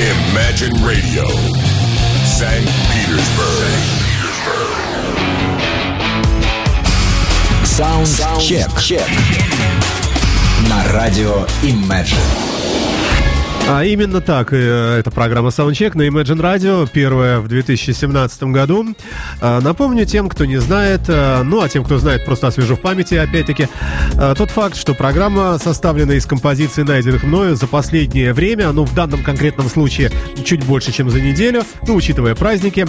Imagine Radio, St. Petersburg. Саундчек. На радио Imagine. А именно так, э, это программа Soundcheck на Imagine Radio, первая в 2017 году. А, напомню тем, кто не знает, э, ну а тем, кто знает, просто освежу в памяти, опять-таки, э, тот факт, что программа составлена из композиций, найденных мною за последнее время, ну в данном конкретном случае чуть больше, чем за неделю, ну учитывая праздники.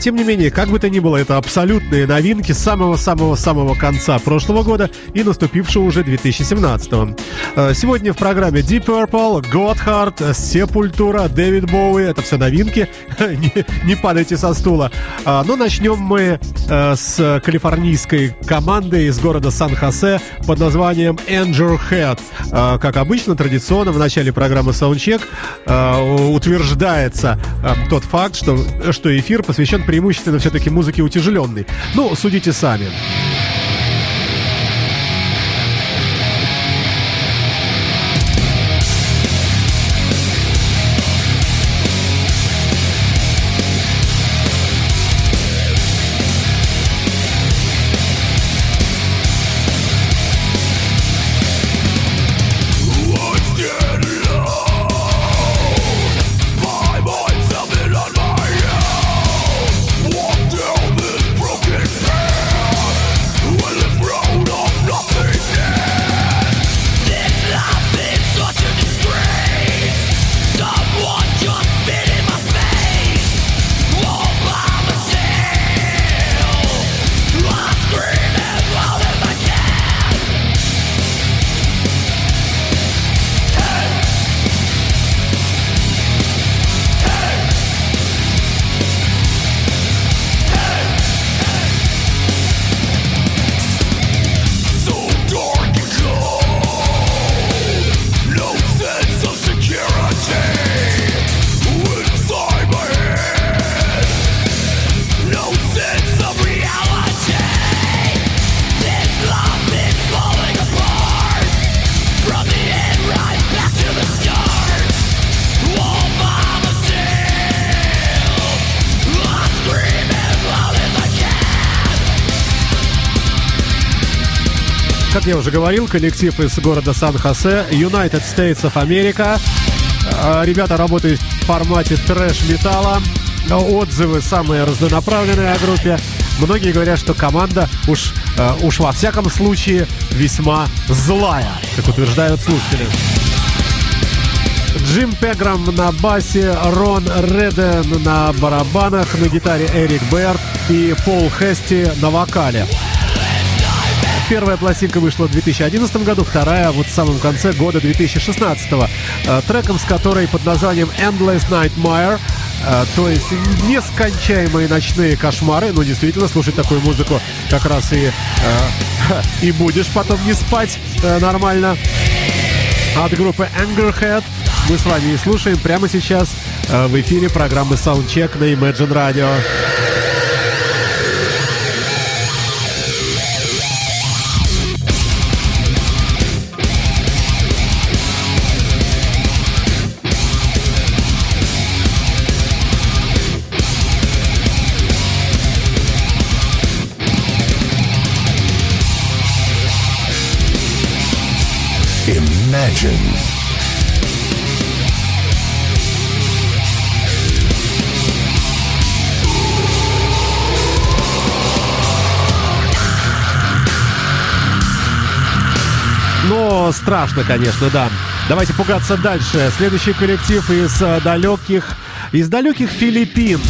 Тем не менее, как бы то ни было, это абсолютные новинки самого-самого-самого конца прошлого года и наступившего уже 2017. Сегодня в программе Deep Purple, Godheart, Концерт, Сепультура, Дэвид Боуи. Это все новинки. не, не падайте со стула. А, но начнем мы а, с калифорнийской команды из города Сан-Хосе под названием Angel Head. А, как обычно, традиционно в начале программы Soundcheck а, утверждается а, тот факт, что, что эфир посвящен преимущественно все-таки музыке утяжеленной. Ну, судите сами. как я уже говорил, коллектив из города Сан-Хосе, United States of America. А, ребята работают в формате трэш-металла. Отзывы самые разнонаправленные о группе. Многие говорят, что команда уж, а, уж во всяком случае весьма злая, как утверждают слушатели. Джим Пеграм на басе, Рон Реден на барабанах, на гитаре Эрик Берт и Пол Хести на вокале. Первая пластинка вышла в 2011 году, вторая вот в самом конце года 2016. Э, треком, с которой под названием Endless Nightmare э, то есть нескончаемые ночные кошмары. Ну, действительно, слушать такую музыку как раз и, э, и будешь потом не спать нормально. От группы Angerhead мы с вами и слушаем прямо сейчас в эфире программы Soundcheck на Imagine Radio. Imagine. Но страшно, конечно, да. Давайте пугаться дальше. Следующий коллектив из э, далеких, из далеких Филиппин.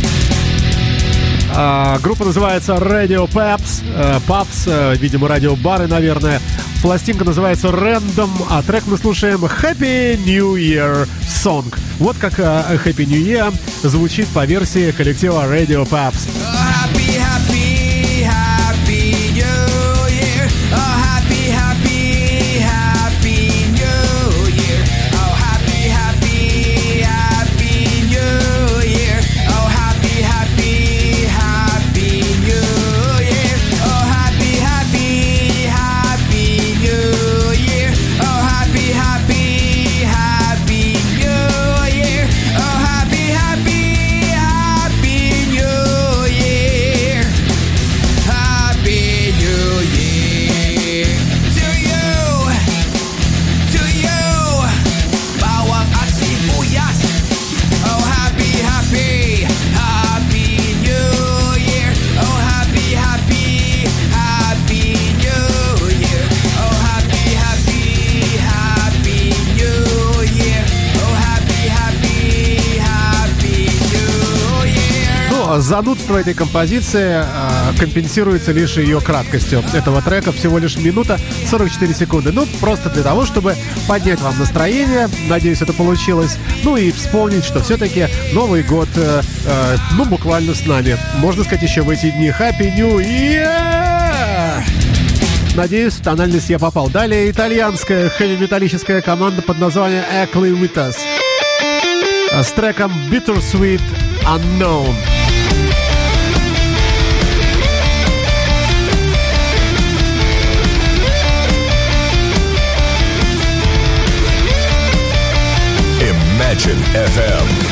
А, группа называется Radio Paps. Э, Paps, э, видимо, радиобары, наверное. Пластинка называется Random, а трек мы слушаем Happy New Year Song. Вот как э, Happy New Year звучит по версии коллектива Radio Paps. Занудство этой композиции э, компенсируется лишь ее краткостью этого трека. Всего лишь минута 44 секунды. Ну, просто для того, чтобы поднять вам настроение. Надеюсь, это получилось. Ну и вспомнить, что все-таки Новый год, э, э, ну, буквально с нами. Можно сказать, еще в эти дни. Happy New Year! Надеюсь, в тональность я попал. Далее итальянская хэви-металлическая команда под названием Ackley Vitas с треком Bittersweet Unknown. Imagine FM.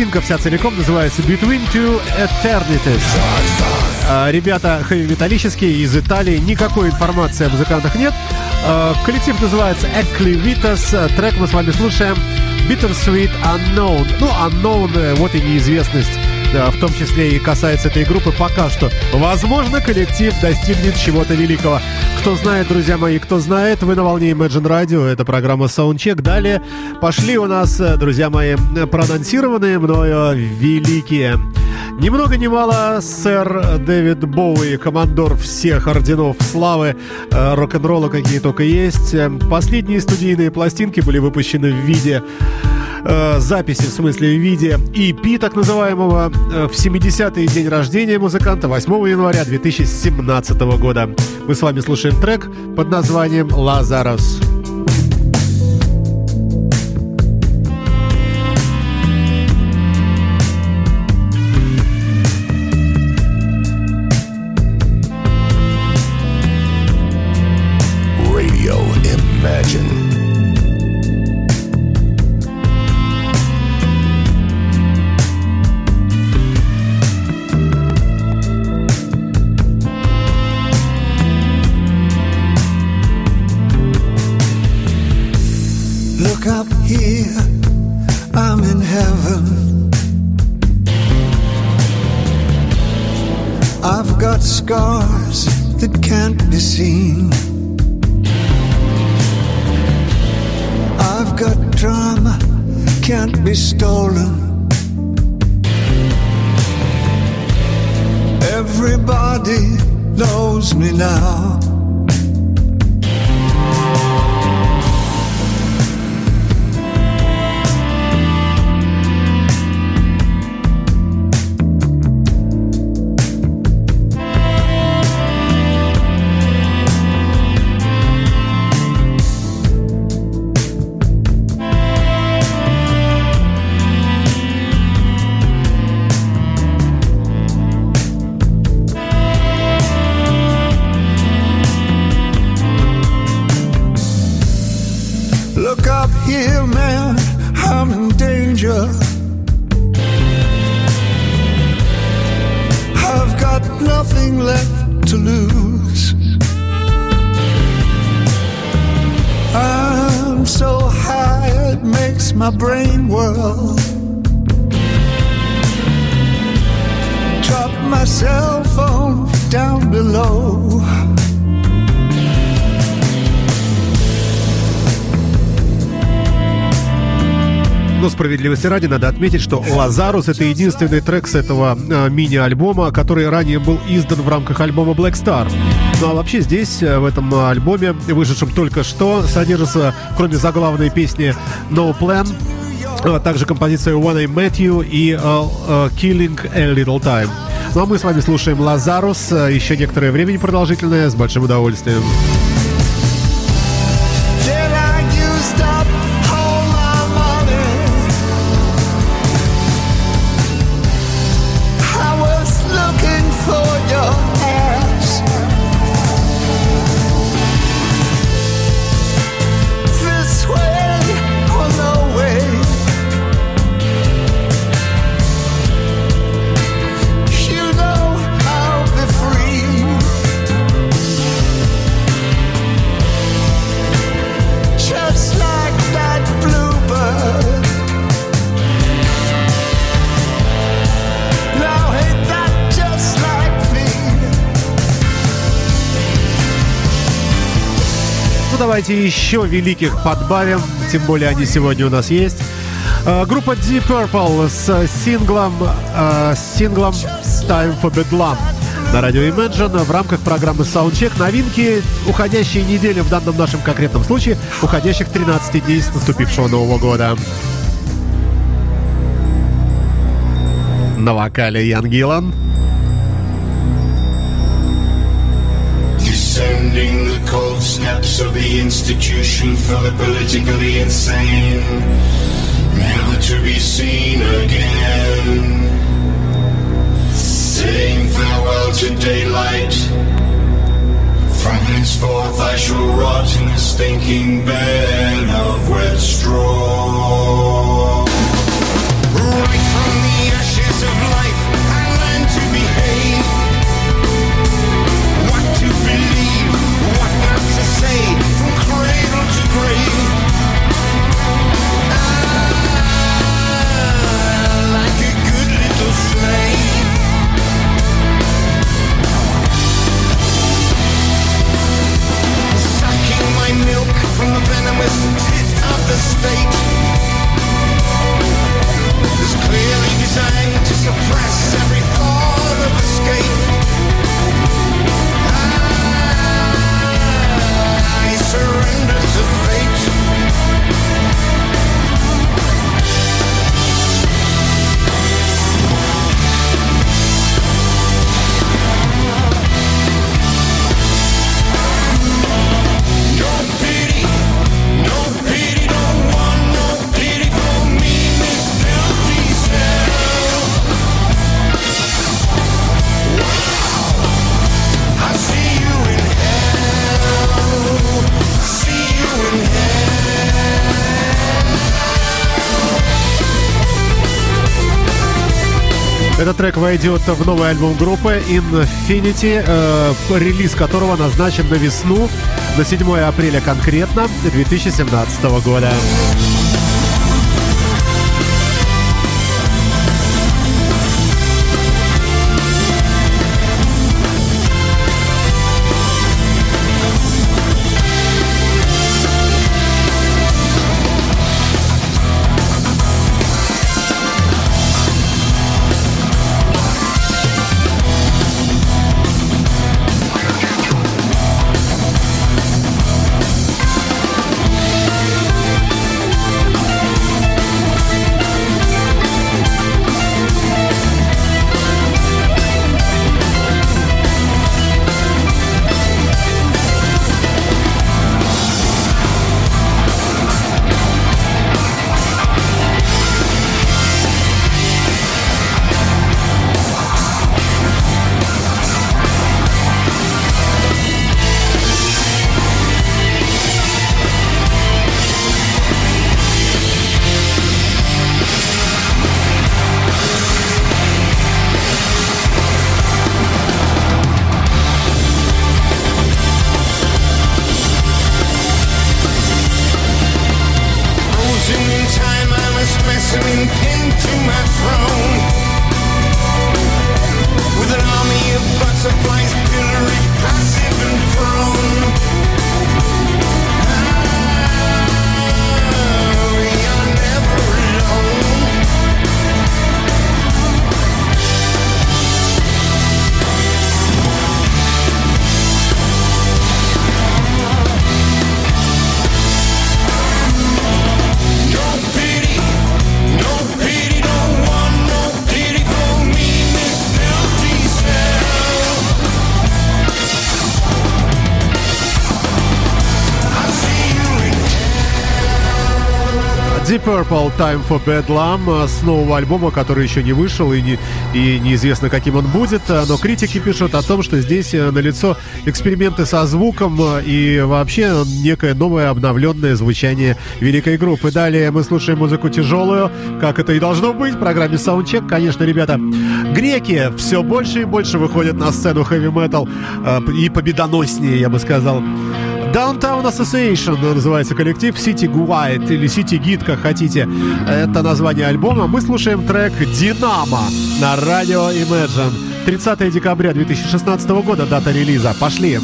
Пластинка вся целиком называется Between Two Eternities. А, ребята хэви-металлические из Италии. Никакой информации о музыкантах нет. А, коллектив называется Ecli Vitas. Трек мы с вами слушаем Bittersweet Unknown. Ну, Unknown, э, вот и неизвестность в том числе и касается этой группы пока что. Возможно, коллектив достигнет чего-то великого. Кто знает, друзья мои, кто знает, вы на волне Imagine Radio, это программа Soundcheck. Далее пошли у нас, друзья мои, проанонсированные мною великие. Ни много ни мало, сэр Дэвид Боуи, командор всех орденов славы э, рок-н-ролла, какие только есть. Последние студийные пластинки были выпущены в виде э, записи, в смысле в виде EP, так называемого, э, в 70-й день рождения музыканта, 8 января 2017 года. Мы с вами слушаем трек под названием «Лазарос». My brain whirl. Drop my cell phone down below. Но справедливости ради надо отметить, что «Лазарус» — это единственный трек с этого э, мини-альбома, который ранее был издан в рамках альбома Black Star. Ну а вообще здесь, э, в этом альбоме, вышедшем только что, содержится, кроме заглавной песни «No Plan», а также композиция «When I Met You» и э, э, «Killing a Little Time». Ну а мы с вами слушаем «Лазарус» еще некоторое время непродолжительное, с большим удовольствием. Давайте еще великих подбавим, тем более они сегодня у нас есть. Э, Группа Deep Purple с синглом, э, с синглом Time for Bedlam на радио Imagine в рамках программы Soundcheck. Новинки уходящей недели в данном нашем конкретном случае, уходящих 13 дней с наступившего Нового года. На вокале Ян Гиллан. Descending the cold steps of the institution for the politically insane, never to be seen again. Saying farewell to daylight. From henceforth I shall rot in a stinking bed of wet straw. Right from the ashes of life, tit of the state. Is clearly designed to suppress every Этот трек войдет в новый альбом группы Infinity, э, релиз которого назначен на весну, на 7 апреля конкретно 2017 года. Deep Purple Time for Bedlam с нового альбома, который еще не вышел и, не, и неизвестно, каким он будет. Но критики пишут о том, что здесь налицо эксперименты со звуком и вообще некое новое обновленное звучание великой группы. Далее мы слушаем музыку тяжелую, как это и должно быть в программе Soundcheck. Конечно, ребята, греки все больше и больше выходят на сцену хэви-метал и победоноснее, я бы сказал. Downtown Association называется коллектив City Guide или City Git, как хотите. Это название альбома. Мы слушаем трек «Динамо» на радио Imagine. 30 декабря 2016 года дата релиза. Пошли!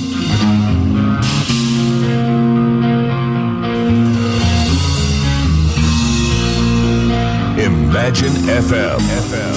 Imagine FM. FM.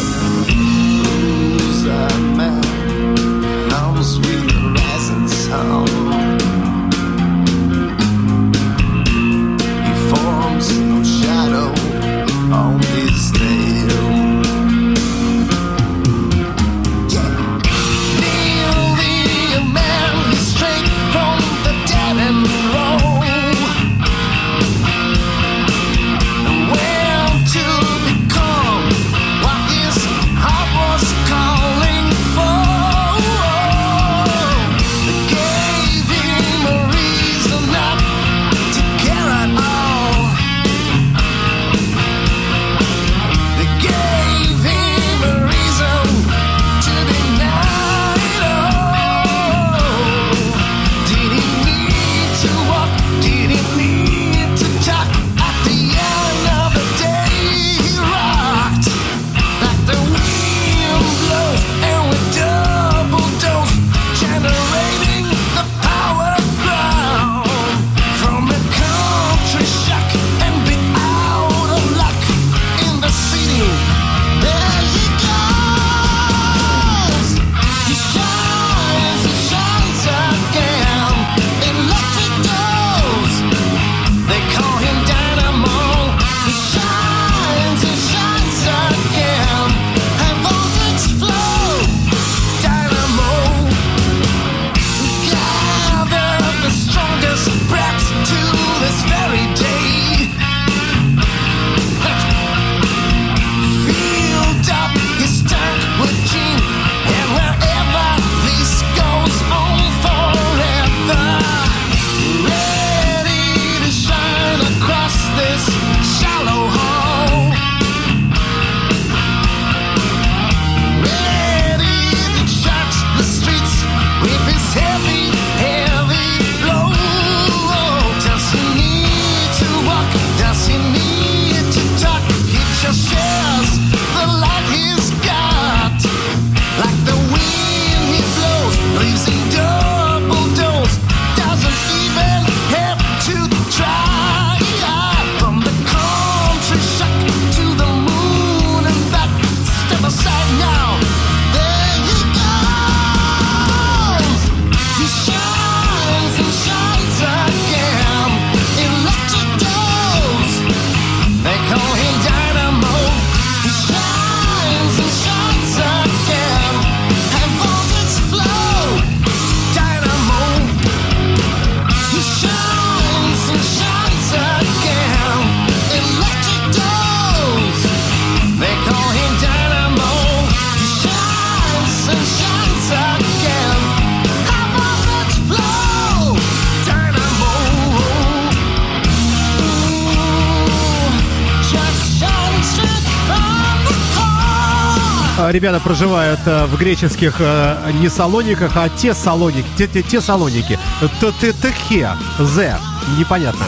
Ребята проживают э, в греческих э, не салониках, а те салоники, те, те, те салоники. Т-т-т-хе, З, непонятно.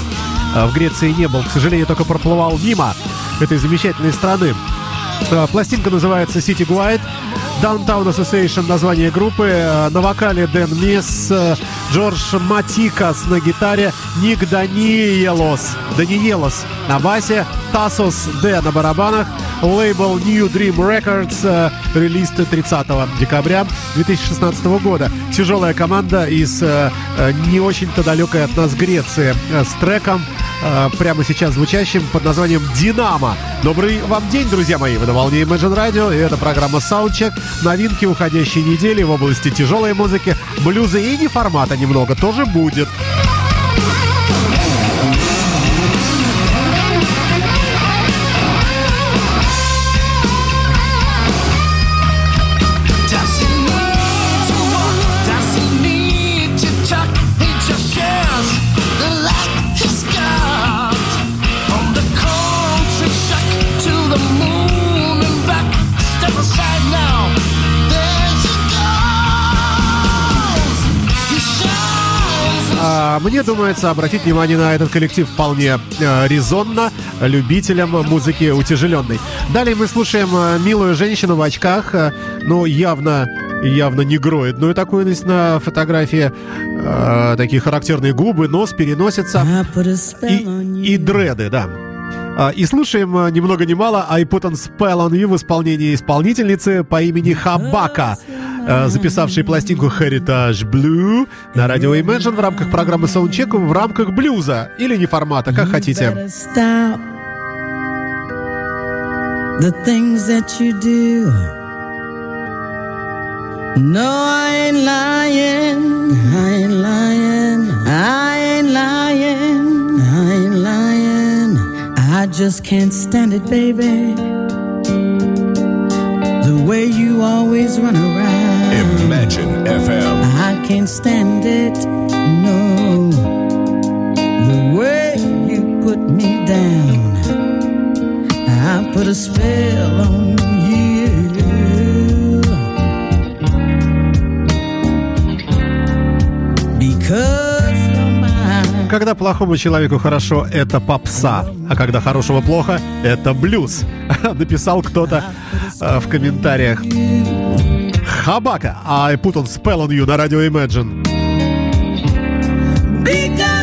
А, В Греции не был, к сожалению, только проплывал мимо этой замечательной страны. А, Пластинка называется City Guide. Downtown Association название группы. Э, На вокале Дэн Мисс, э, Джордж Матикас на гитаре, Ник Даниелос, Даниелос на басе, Тасос Д на барабанах, лейбл New Dream Records, э, релиз 30 декабря 2016 года. Тяжелая команда из не очень-то далекой от нас Греции с треком, э, прямо сейчас звучащим под названием «Динамо». Добрый вам день, друзья мои! Вы на волне Imagine Radio, и это программа Soundcheck. Новинки уходящей недели в области тяжелой музыки, блюза и неформата немного тоже будет. Мне думается, обратить внимание на этот коллектив вполне э, резонно любителям музыки утяжеленной. Далее мы слушаем э, милую женщину в очках, э, ну, явно явно негроидную такую есть на фотографии. Э, такие характерные губы, нос, переносится on и, и дреды, да. А, И слушаем э, ни много ни мало I Put on Spell on You в исполнении исполнительницы по имени Хабака, э, записавшей пластинку Heritage Blue на радио Imagine в рамках программы Soundcheck в рамках блюза или не формата, как хотите. Better stop the things that you do. No, I ain't lying. I ain't lying. I ain't lying. I ain't lying. I just can't stand it, baby. The way you always run around. Imagine FM. I can't stand it, no. The way you put me down, I put a spell on you. Because. Когда плохому человеку хорошо, это попса, а когда хорошего плохо, это блюз. Написал кто-то э, в комментариях. Хабака, I put on spell on you на радио Imagine. Because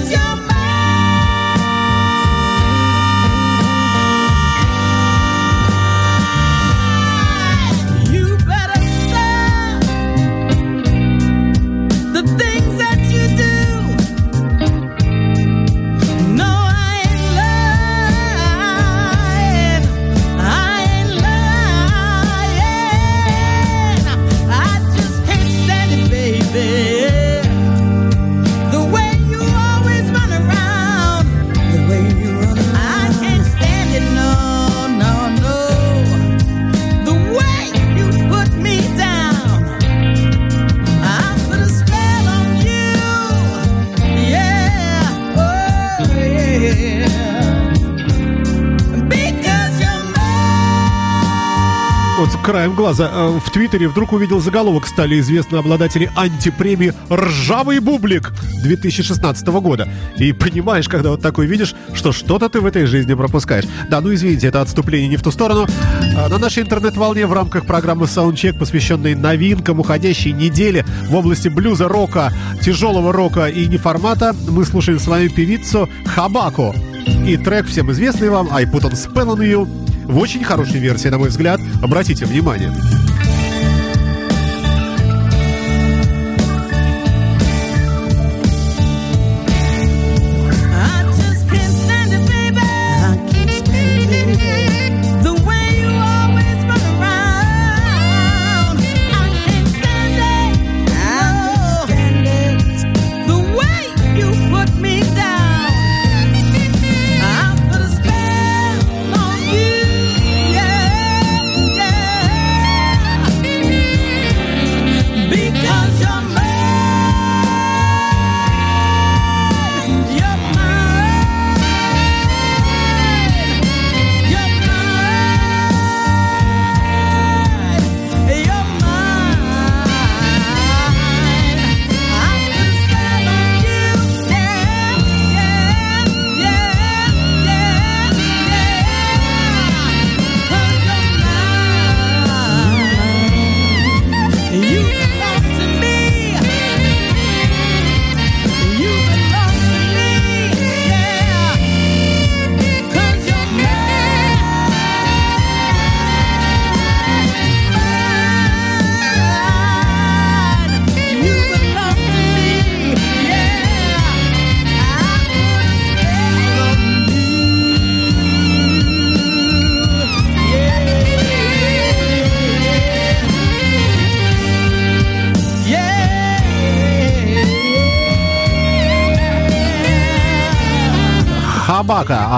краем глаза э, в Твиттере вдруг увидел заголовок стали известны обладатели антипремии «Ржавый бублик» 2016 года. И понимаешь, когда вот такой видишь, что что-то ты в этой жизни пропускаешь. Да, ну извините, это отступление не в ту сторону. А На нашей интернет-волне в рамках программы Soundcheck, посвященной новинкам уходящей недели в области блюза, рока, тяжелого рока и неформата, мы слушаем с вами певицу Хабаку. И трек всем известный вам «I Put On Spell On You» в очень хорошей версии, на мой взгляд. Обратите внимание.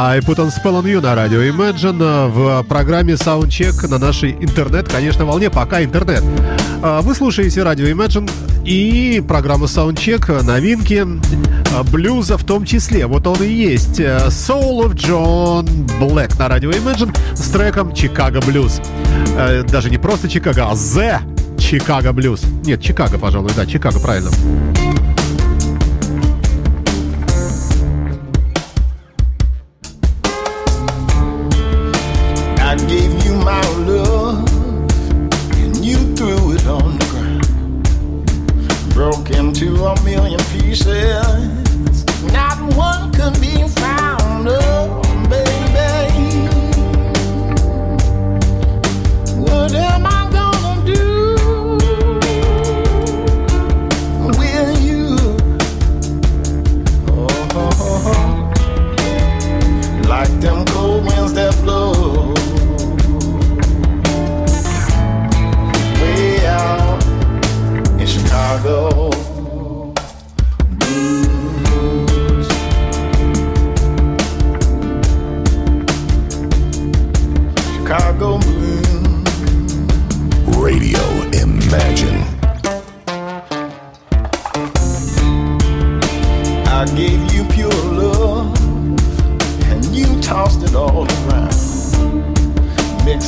I Put On Spell On You на радио Imagine в программе Soundcheck на нашей интернет, конечно, волне, пока интернет. А, Вы слушаете радио Imagine и программа Soundcheck, новинки, э, блюза в том числе. Вот он и есть. э, Soul of John Black на радио Imagine с треком Chicago Blues. Э, Даже не просто Чикаго, а The Chicago Blues. Нет, Чикаго, пожалуй, да, Чикаго, правильно.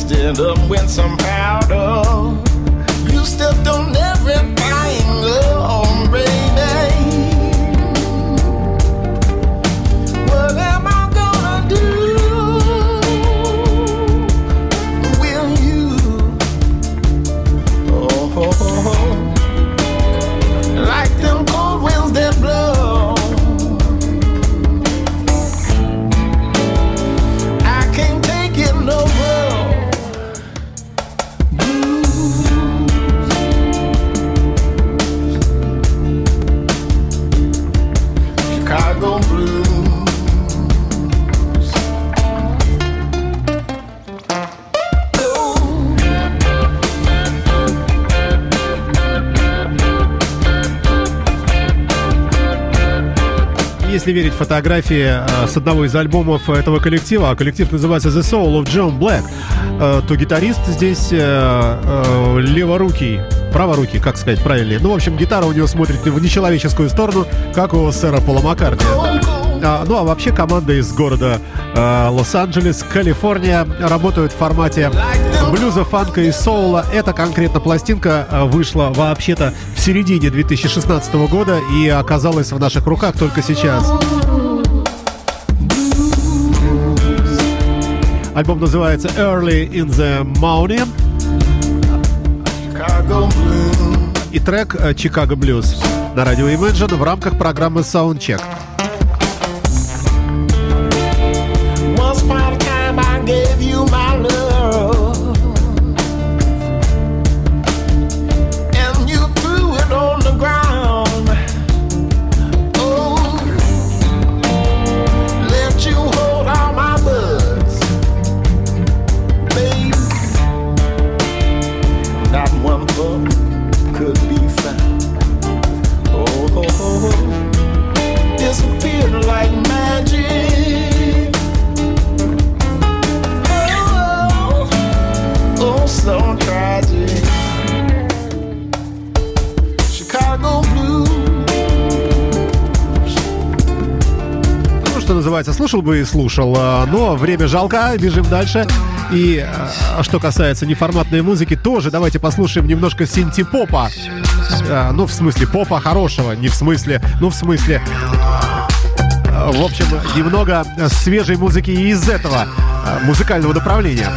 stand up when somehow, though, you still don't. Если верить фотографии э, с одного из альбомов этого коллектива, а коллектив называется The Soul of John Black, э, то гитарист здесь э, леворукий, праворукий, как сказать правильнее. Ну, в общем, гитара у него смотрит в нечеловеческую сторону, как у сэра Пола Маккартни. А, ну а вообще команда из города э, Лос-Анджелес, Калифорния, работают в формате блюза, фанка и соула. Эта конкретно пластинка э, вышла вообще-то в середине 2016 года и оказалась в наших руках только сейчас. Альбом называется Early in the Morning и трек э, Chicago Blues на радио Imagine в рамках программы Soundcheck. Слушал бы и слушал. а, Но время жалко, бежим дальше. И а, что касается неформатной музыки, тоже давайте послушаем немножко синти-попа. А, Ну, в смысле попа хорошего, не в смысле, ну, в смысле... В общем, немного свежей музыки из этого музыкального направления.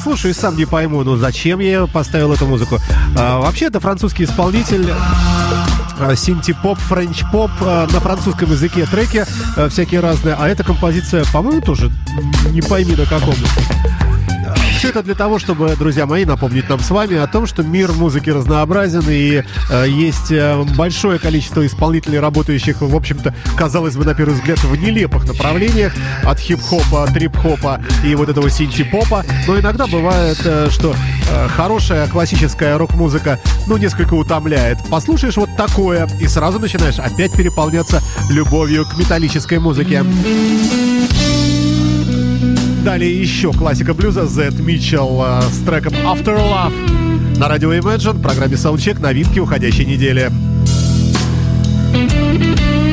Слушаю и сам не пойму, ну зачем я поставил эту музыку. А, вообще это французский исполнитель. а, Синти-поп, french-pop а, на французском языке треки а, всякие разные. А эта композиция, по-моему, тоже не пойми на каком. Все это для того, чтобы, друзья мои, напомнить нам с вами о том, что мир музыки разнообразен и э, есть э, большое количество исполнителей, работающих, в общем-то, казалось бы, на первый взгляд, в нелепых направлениях, от хип-хопа, трип-хопа и вот этого синти-попа. Но иногда бывает, э, что э, хорошая классическая рок-музыка, ну, несколько утомляет. Послушаешь вот такое, и сразу начинаешь опять переполняться любовью к металлической музыке. Далее еще классика блюза Зет Митчелл э, с треком After Love. На радио Imagine программе Soundcheck новинки уходящей недели. Thank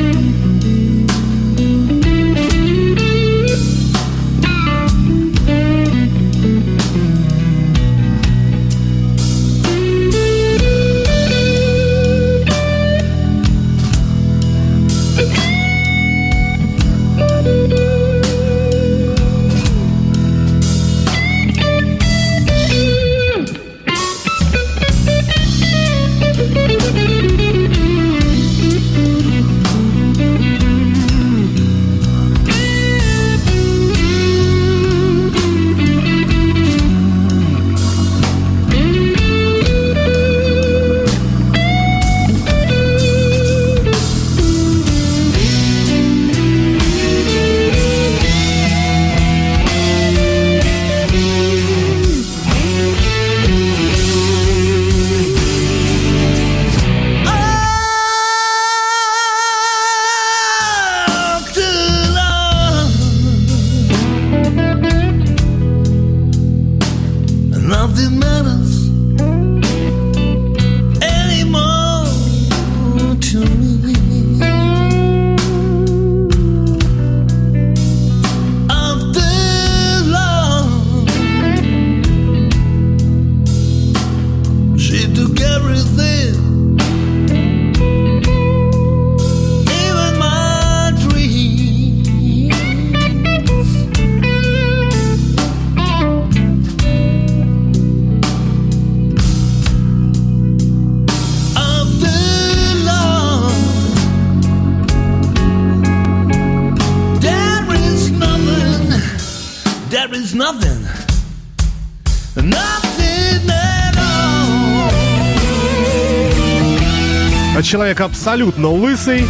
Человек абсолютно лысый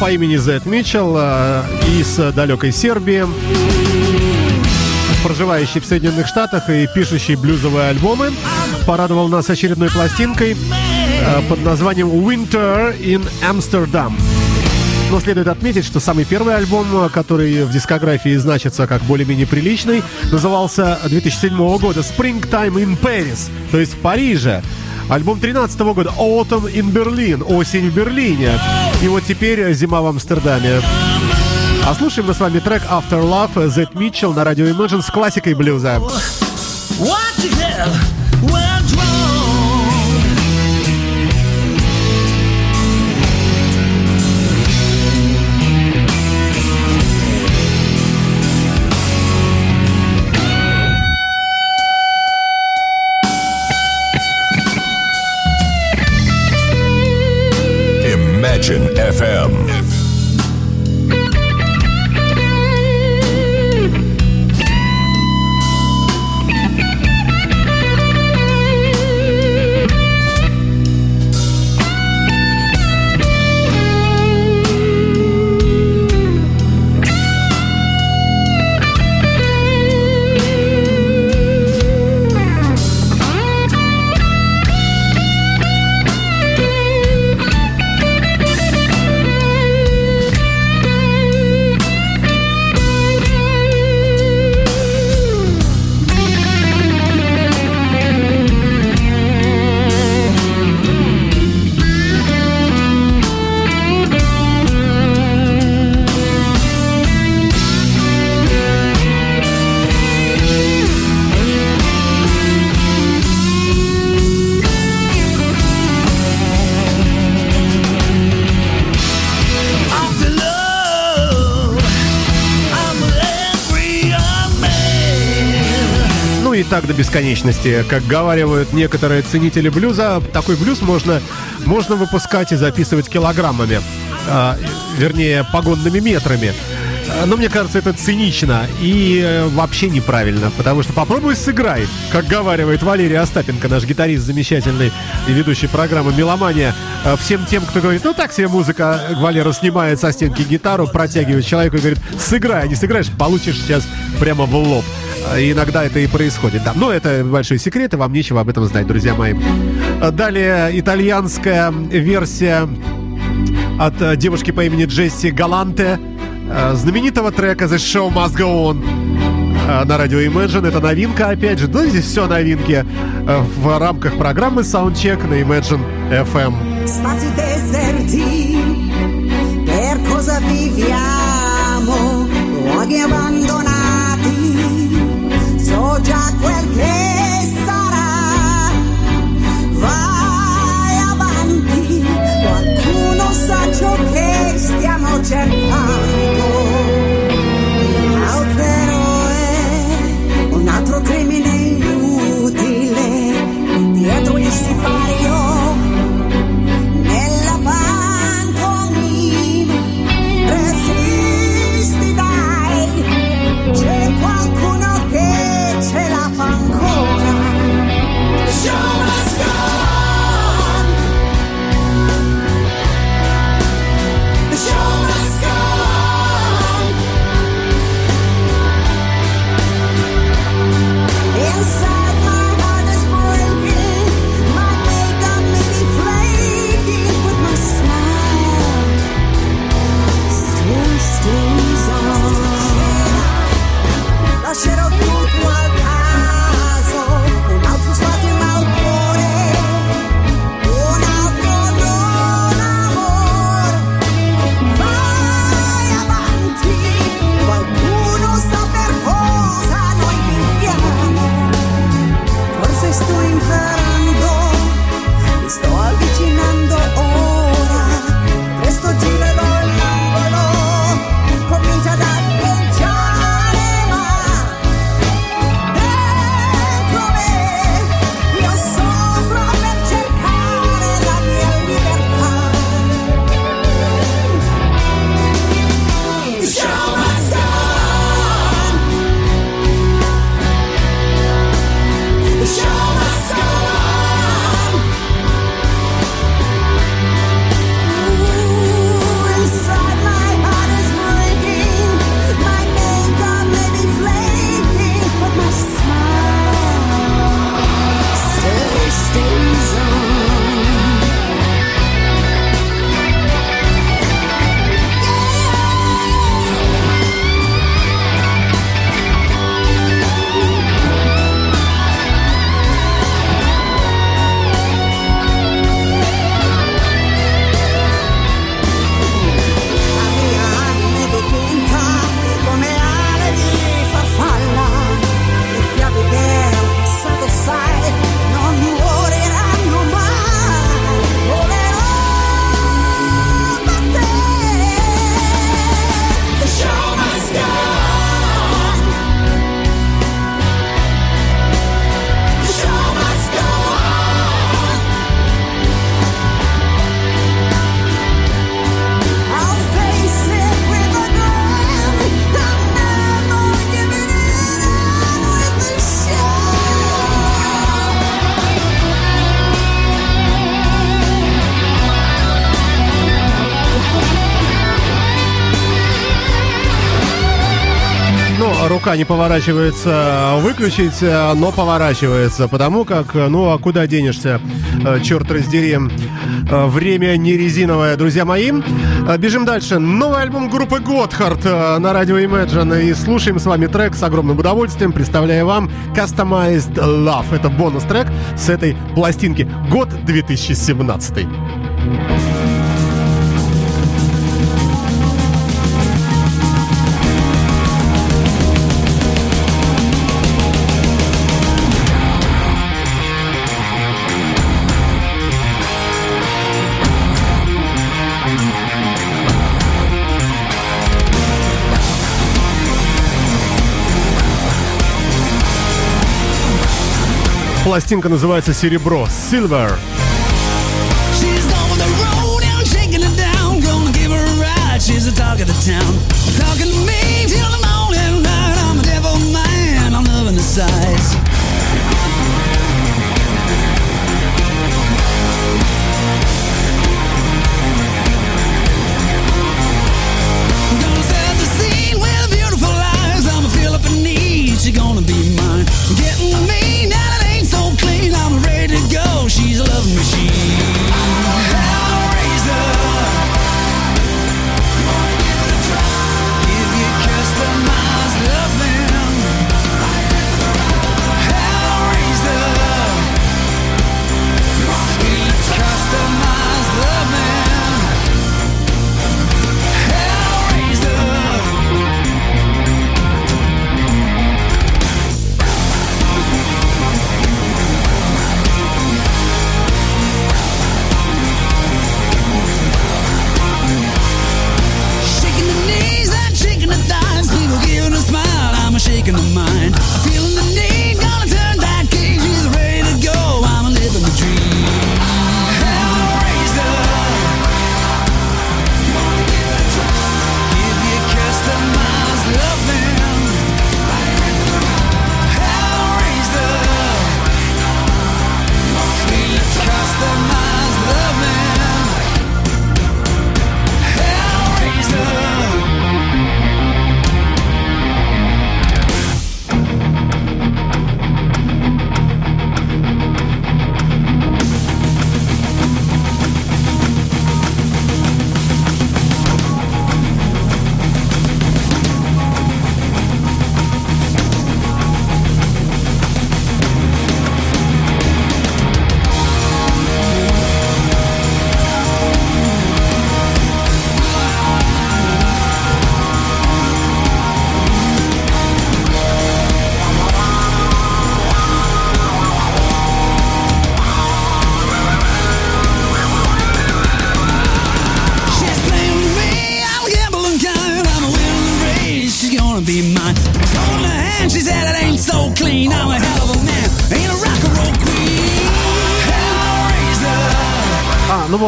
по имени Зет Митчелл э, из далекой Сербии, проживающий в Соединенных Штатах и пишущий блюзовые альбомы, порадовал нас очередной пластинкой э, под названием «Winter in Amsterdam». Но следует отметить, что самый первый альбом, э, который в дискографии значится как более-менее приличный, назывался 2007 года «Springtime in Paris», то есть в Париже. Альбом 13 года «Autumn in Berlin», «Осень в Берлине». И вот теперь «Зима в Амстердаме». А слушаем мы с вами трек «After Love» Зет Митчелл на радио Imagine с классикой блюза. До бесконечности. Как говаривают некоторые ценители блюза, такой блюз можно, можно выпускать и записывать килограммами. А, вернее, погонными метрами. А, Но мне кажется, это цинично и э, вообще неправильно, потому что попробуй сыграй, как говаривает Валерий Остапенко, наш гитарист замечательный и ведущий программы «Меломания». А, Всем тем, кто говорит, ну так себе музыка, Валера снимает со стенки гитару, протягивает человеку и говорит, сыграй, а не сыграешь, получишь сейчас прямо в лоб. А, Иногда это и происходит, да. Но это большой секрет, и вам нечего об этом знать, друзья мои. А, Далее итальянская версия от э, девушки по имени Джесси Галанте, э, знаменитого трека «The Show Must Go On» э, на радио Imagine. Это новинка, опять же. Да, здесь все новинки в рамках программы Soundcheck на Imagine FM. spazi deserti, per cosa viviamo, luoghi abbandonati, già quel che sarà, vai avanti, qualcuno sa ciò che stiamo cercando, не поворачивается выключить, э, но поворачивается, потому как, э, ну а куда денешься, э, черт раздери, Э, время не резиновое, друзья мои. Э, Бежим дальше. Новый альбом группы Готхард э, на радио Imagine и слушаем с вами трек с огромным удовольствием, представляя вам Customized Love. Это бонус-трек с этой пластинки. Год 2017. Пластинка называется «Серебро» Silver. She's the talk of the town. Talking to me till the morning light. I'm a devil man. I'm loving the sights. She gonna be mine. Getting me love machine.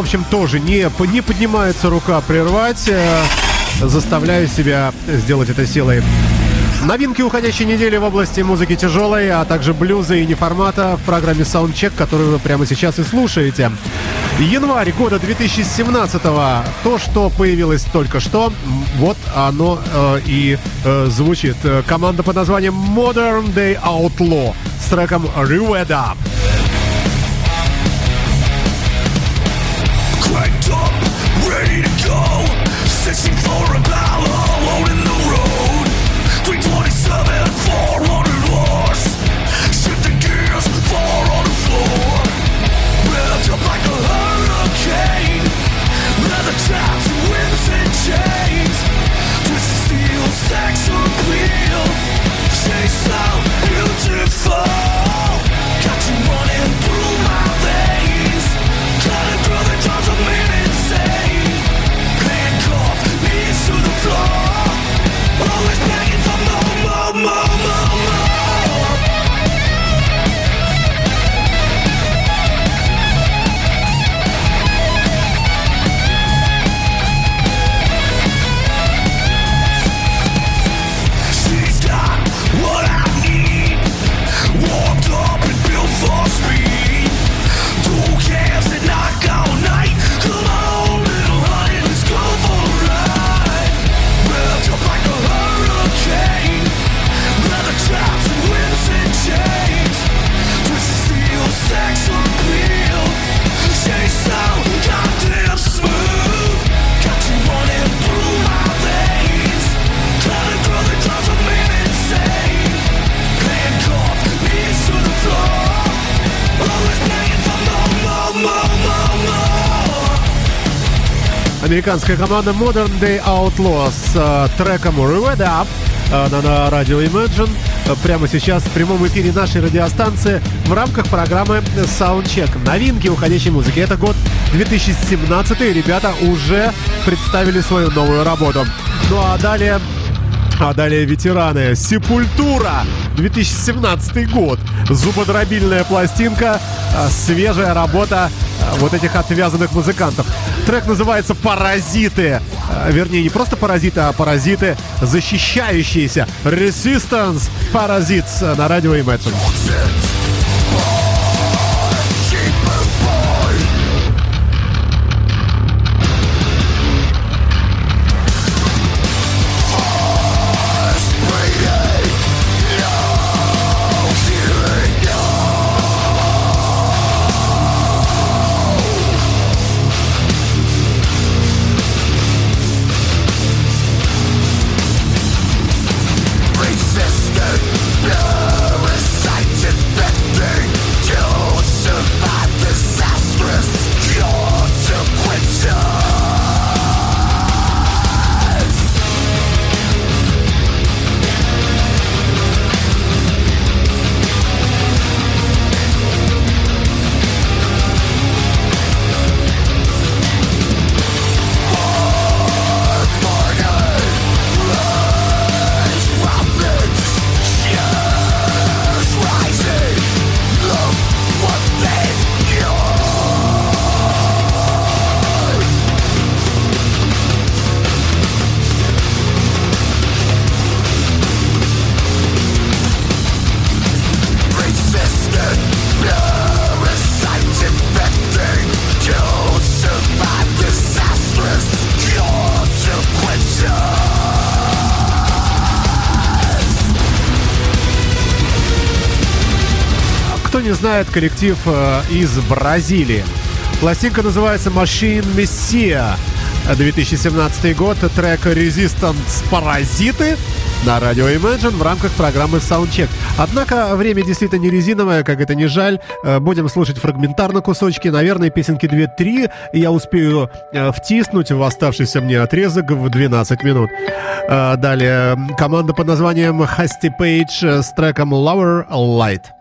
Общем, тоже не, не поднимается рука прервать. э, заставляю себя сделать это силой. Новинки уходящей недели в области музыки тяжелой, а также блюза и неформата в программе Soundcheck, которую вы прямо сейчас и слушаете. Январь года 2017 То, что появилось только что, вот оно э, и э, звучит. Команда под названием Modern Day Outlaw с треком Rewed Up. Американская команда Modern Day Outlaws с э, треком Revved Up э, на, на радио Imagine э, прямо сейчас в прямом эфире нашей радиостанции в рамках программы Soundcheck. Новинки уходящей музыки. Это год 2017, и ребята уже представили свою новую работу. Ну а далее а далее ветераны. Сепультура. 2017 год. Зубодробильная пластинка. а, Свежая работа вот этих отвязанных музыкантов. Трек называется «Паразиты». А, Вернее, не просто паразиты, а паразиты, защищающиеся. Resistance Parasites на радио Imagine. Знает, коллектив э, из Бразилии. Пластинка называется Machine Messiah. 2017 год, трек Resistance Паразиты на радио Imagine в рамках программы Soundcheck. Однако время действительно не резиновое, как это не жаль. Э, Будем слушать фрагментарно кусочки. Наверное, песенки 2-3 я успею э, втиснуть в оставшийся мне отрезок в 12 минут. Далее команда под названием Hasty Page с треком Lower Light.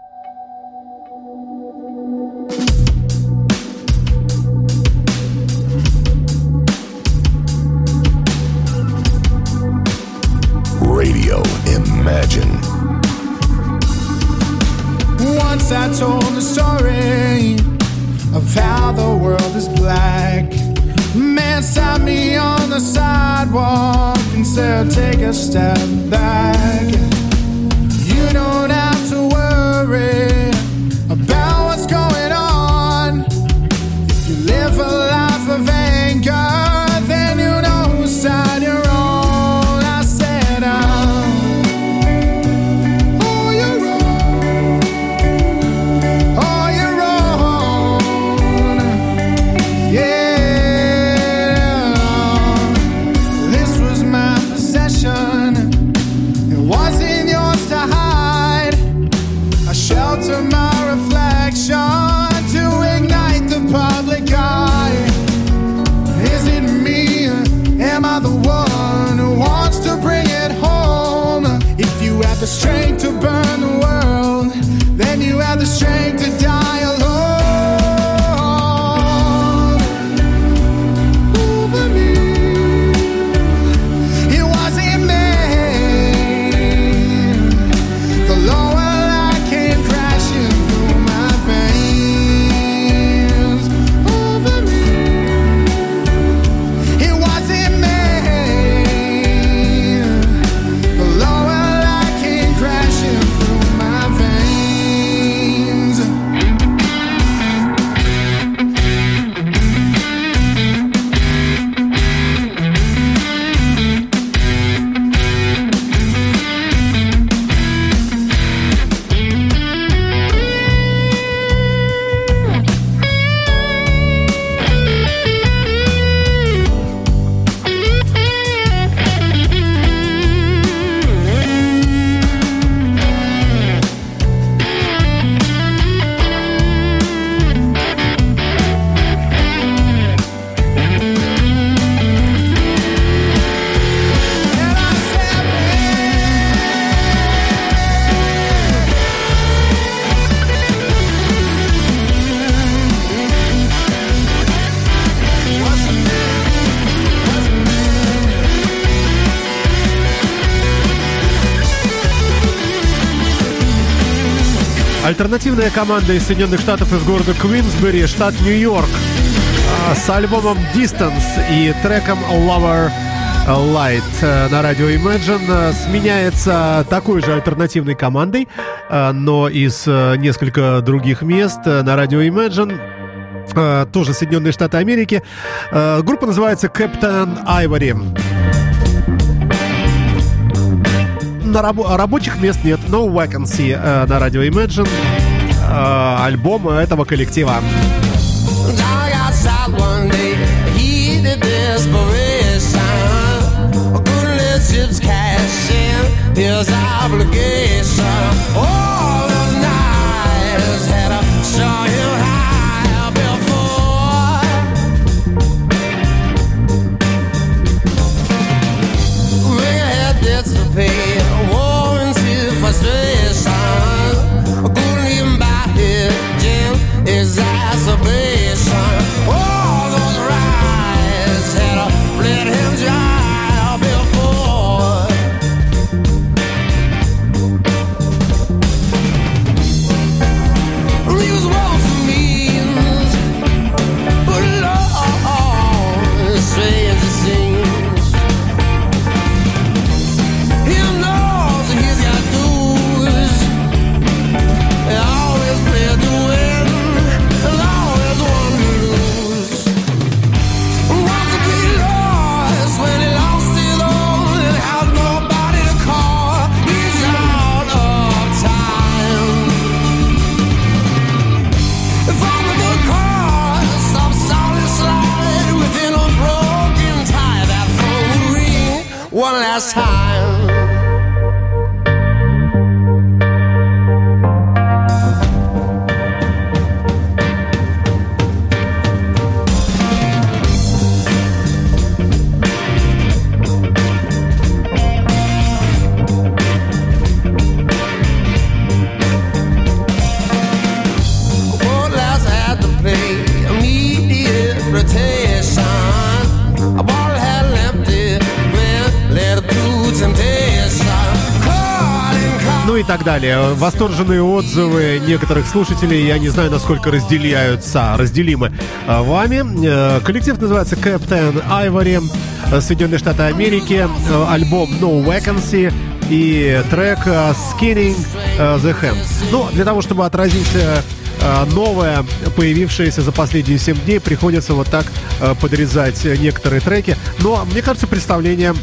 Альтернативная команда из Соединенных Штатов из города Квинсбери, штат Нью-Йорк, а, с альбомом Distance и треком Lover Light э, на радио Imagine э, сменяется такой же альтернативной командой, э, но из несколько других мест на радио Imagine. Тоже Соединенные Штаты Америки. Группа называется Captain Ivory. На рабо- рабочих мест нет. No Vacancy э, на радио Imagine. Э, Альбом этого коллектива. All those nights had to show him далее. Восторженные отзывы некоторых слушателей, я не знаю, насколько разделяются, разделимы э, вами. Э, Коллектив называется Captain Ivory, э, Соединенные Штаты Америки, альбом No Vacancy и трек Skinning the Hand. Ну, для того, чтобы отразить новое, появившееся за последние 7 дней, приходится вот так подрезать некоторые треки. Но, мне кажется, представление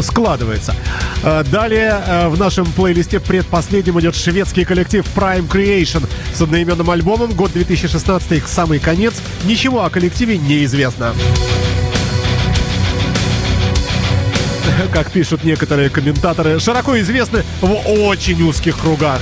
складывается. Э, Далее э, в нашем плейлисте предпоследним идет шведский коллектив Prime Creation с одноименным альбомом. Год 2016, их самый конец. Ничего о коллективе не известно. Как пишут некоторые комментаторы, широко известны в очень узких кругах.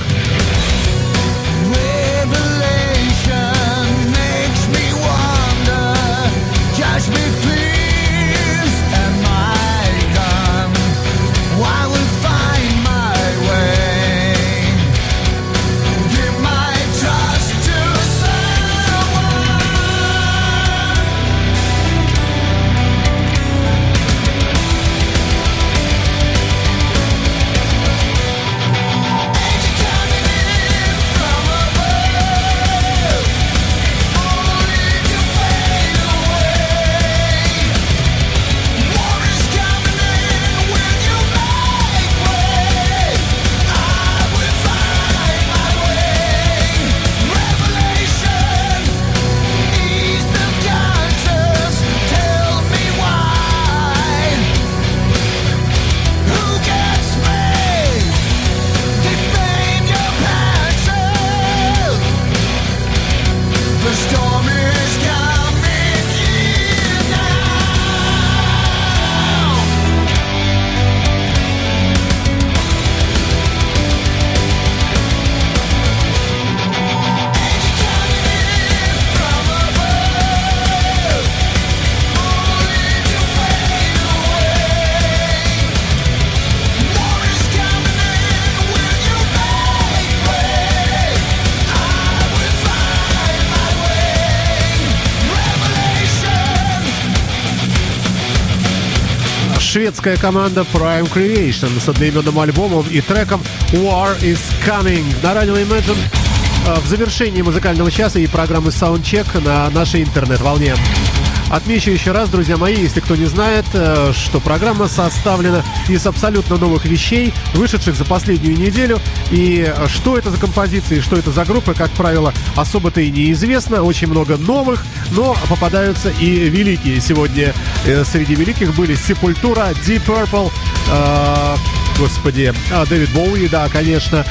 Шведская команда Prime Creation с одноименным альбомом и треком War is Coming на радио Imagine. э, в завершении музыкального часа и программы Soundcheck на нашей интернет-волне. Отмечу еще раз, друзья мои, если кто не знает, э, что программа составлена из абсолютно новых вещей, вышедших за последнюю неделю. И что это за композиции, что это за группы, как правило, особо-то и неизвестно. Очень много новых, но попадаются и великие. Сегодня э, среди великих были Sepultura, Deep Purple, э, господи, а, Дэвид Боуи, да, конечно,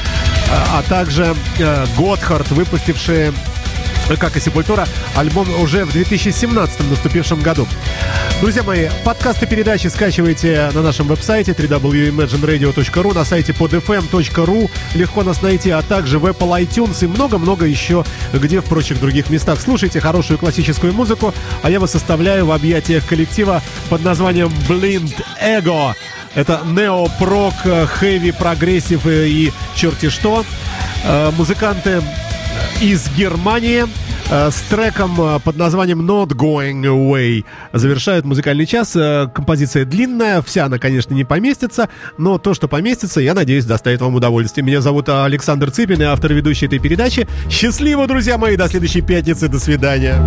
а, а также э, Готхард, выпустившие как и Сепультура, альбом уже в 2017 наступившем году. Друзья мои, подкасты передачи скачивайте на нашем веб-сайте www.imagineradio.ru, на сайте podfm.ru, легко нас найти, а также в Apple iTunes и много-много еще где в прочих других местах. Слушайте хорошую классическую музыку, а я вас оставляю в объятиях коллектива под названием Blind Ego. Это neo-prog, heavy, progressive и, и черти что. Э, Музыканты из Германии э, с треком э, под названием Not Going Away завершают музыкальный час. Э, Композиция длинная, вся она, конечно, не поместится, но то, что поместится, я надеюсь, доставит вам удовольствие. Меня зовут Александр Цыпин, и автор ведущей этой передачи. Счастливо, друзья мои, до следующей пятницы, до свидания.